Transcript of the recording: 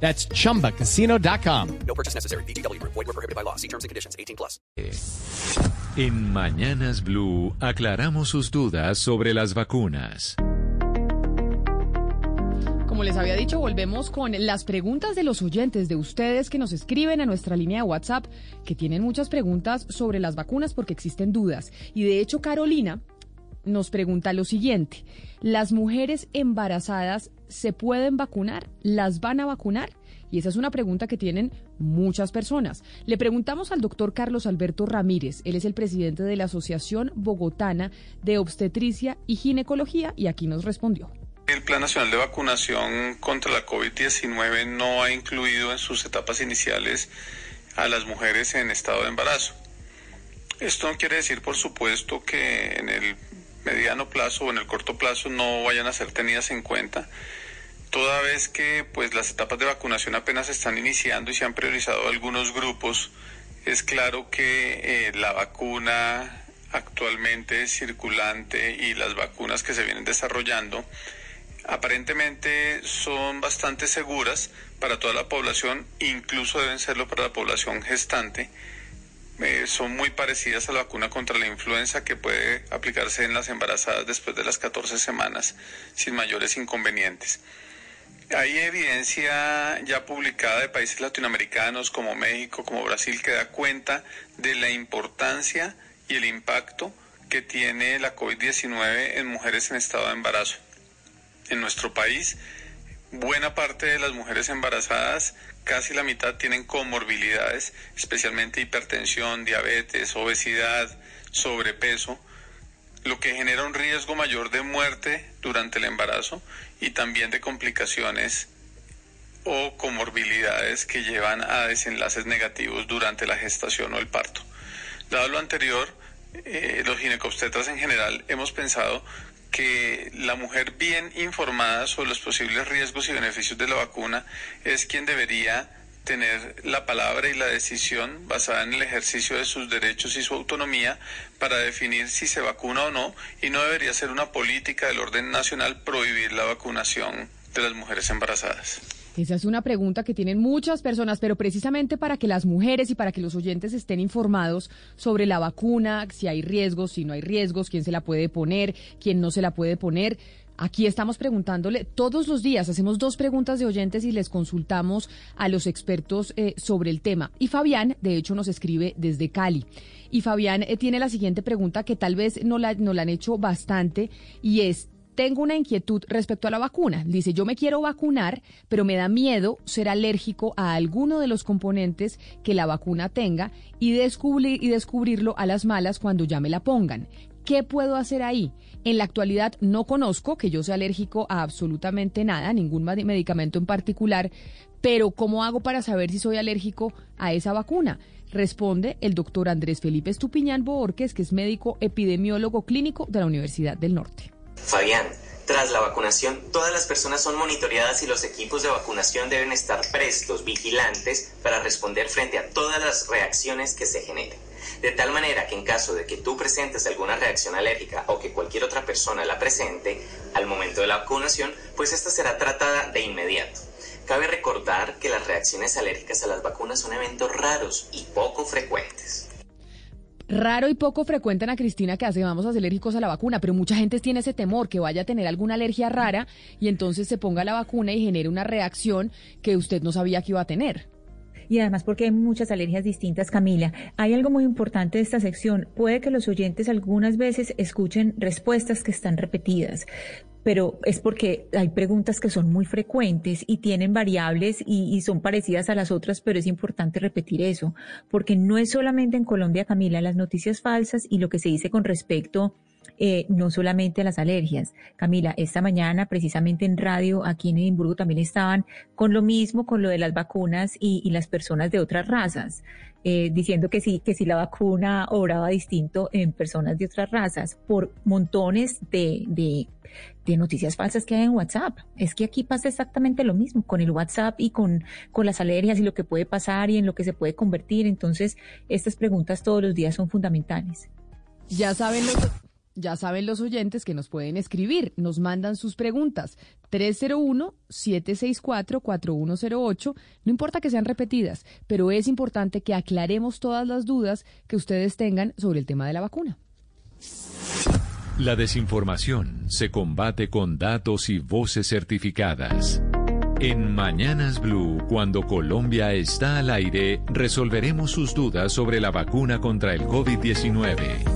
That's chumbacasino.com. No purchase necessary. BGW. Void were prohibited by law. See terms and conditions. 18 plus. En Mañanas Blue aclaramos sus dudas sobre las vacunas. Como les había dicho, volvemos con las preguntas de los oyentes, de ustedes que nos escriben a nuestra línea de WhatsApp, que tienen muchas preguntas sobre las vacunas porque existen dudas. Y de hecho, Carolina nos pregunta lo siguiente. ¿Las mujeres embarazadas se pueden vacunar? ¿Las van a vacunar? Y esa es una pregunta que tienen muchas personas. Le preguntamos al doctor Carlos Alberto Ramírez, él es el presidente de la Asociación Bogotana de Obstetricia y Ginecología, y aquí nos respondió. El Plan Nacional de Vacunación contra la COVID-19 no ha incluido en sus etapas iniciales a las mujeres en estado de embarazo. Esto no quiere decir, por supuesto, que en el mediano plazo o en el corto plazo no vayan a ser tenidas en cuenta, toda vez que pues las etapas de vacunación apenas están iniciando y se han priorizado algunos grupos, es claro que eh, la vacuna actualmente circulante y las vacunas que se vienen desarrollando aparentemente son bastante seguras para toda la población, incluso deben serlo para la población gestante. Son muy parecidas a la vacuna contra la influenza que puede aplicarse en las embarazadas después de las 14 semanas sin mayores inconvenientes. Hay evidencia ya publicada de países latinoamericanos como México, como Brasil, que da cuenta de la importancia y el impacto que tiene la COVID-19 en mujeres en estado de embarazo en nuestro país, buena parte de las mujeres embarazadas, casi la mitad, tienen comorbilidades, especialmente hipertensión, diabetes, obesidad, sobrepeso, lo que genera un riesgo mayor de muerte durante el embarazo y también de complicaciones o comorbilidades que llevan a desenlaces negativos durante la gestación o el parto. Dado lo anterior, eh, los ginecobstetras en general hemos pensado que la mujer bien informada sobre los posibles riesgos y beneficios de la vacuna es quien debería tener la palabra y la decisión basada en el ejercicio de sus derechos y su autonomía para definir si se vacuna o no y no debería ser una política del orden nacional prohibir la vacunación de las mujeres embarazadas. Esa es una pregunta que tienen muchas personas, pero precisamente para que las mujeres y para que los oyentes estén informados sobre la vacuna, si hay riesgos, si no hay riesgos, quién se la puede poner, quién no se la puede poner. Aquí estamos preguntándole todos los días, hacemos dos preguntas de oyentes y les consultamos a los expertos eh, sobre el tema. Y Fabián, de hecho, nos escribe desde Cali. Y Fabián eh, tiene la siguiente pregunta que tal vez no la, no la han hecho bastante y es, tengo una inquietud respecto a la vacuna. Dice, yo me quiero vacunar, pero me da miedo ser alérgico a alguno de los componentes que la vacuna tenga y, y descubrirlo a las malas cuando ya me la pongan. ¿Qué puedo hacer ahí? En la actualidad no conozco que yo sea alérgico a absolutamente nada, ningún medicamento en particular, pero ¿cómo hago para saber si soy alérgico a esa vacuna? Responde el doctor Andrés Felipe Estupiñán Boorques, que es médico epidemiólogo clínico de la Universidad del Norte. Fabián, tras la vacunación, todas las personas son monitoreadas y los equipos de vacunación deben estar prestos, vigilantes, para responder frente a todas las reacciones que se generen. De tal manera que en caso de que tú presentes alguna reacción alérgica o que cualquier otra persona la presente al momento de la vacunación, pues esta será tratada de inmediato. Cabe recordar que las reacciones alérgicas a las vacunas son eventos raros y poco frecuentes. Raro y poco frecuente, a Cristina, que hace vamos a alérgicos a la vacuna, pero mucha gente tiene ese temor que vaya a tener alguna alergia rara y entonces se ponga la vacuna y genere una reacción que usted no sabía que iba a tener y además porque hay muchas alergias distintas, Camila. Hay algo muy importante de esta sección. Puede que los oyentes algunas veces escuchen respuestas que están repetidas pero es porque hay preguntas que son muy frecuentes y tienen variables y, y, son parecidas a las otras, pero es importante repetir eso, porque no es solamente en Colombia, Camila, las noticias falsas y lo que se dice con respecto eh, no solamente las alergias. Camila, esta mañana precisamente en radio aquí en Edimburgo también estaban con lo mismo, con lo de las vacunas y, y las personas de otras razas. Eh, diciendo que sí, que si la vacuna obraba distinto en personas de otras razas por montones de, de, de, noticias falsas que hay en WhatsApp. Es que aquí pasa exactamente lo mismo con el WhatsApp y con, con las alergias y lo que puede pasar y en lo que se puede convertir. Entonces, estas preguntas todos los días son fundamentales. Ya saben los, ya saben los oyentes que nos pueden escribir, nos mandan sus preguntas. 301-764-4108. No importa que sean repetidas, pero es importante que aclaremos todas las dudas que ustedes tengan sobre el tema de la vacuna. La desinformación se combate con datos y voces certificadas. En Mañanas Blue, cuando Colombia está al aire, resolveremos sus dudas sobre la vacuna contra el COVID-19.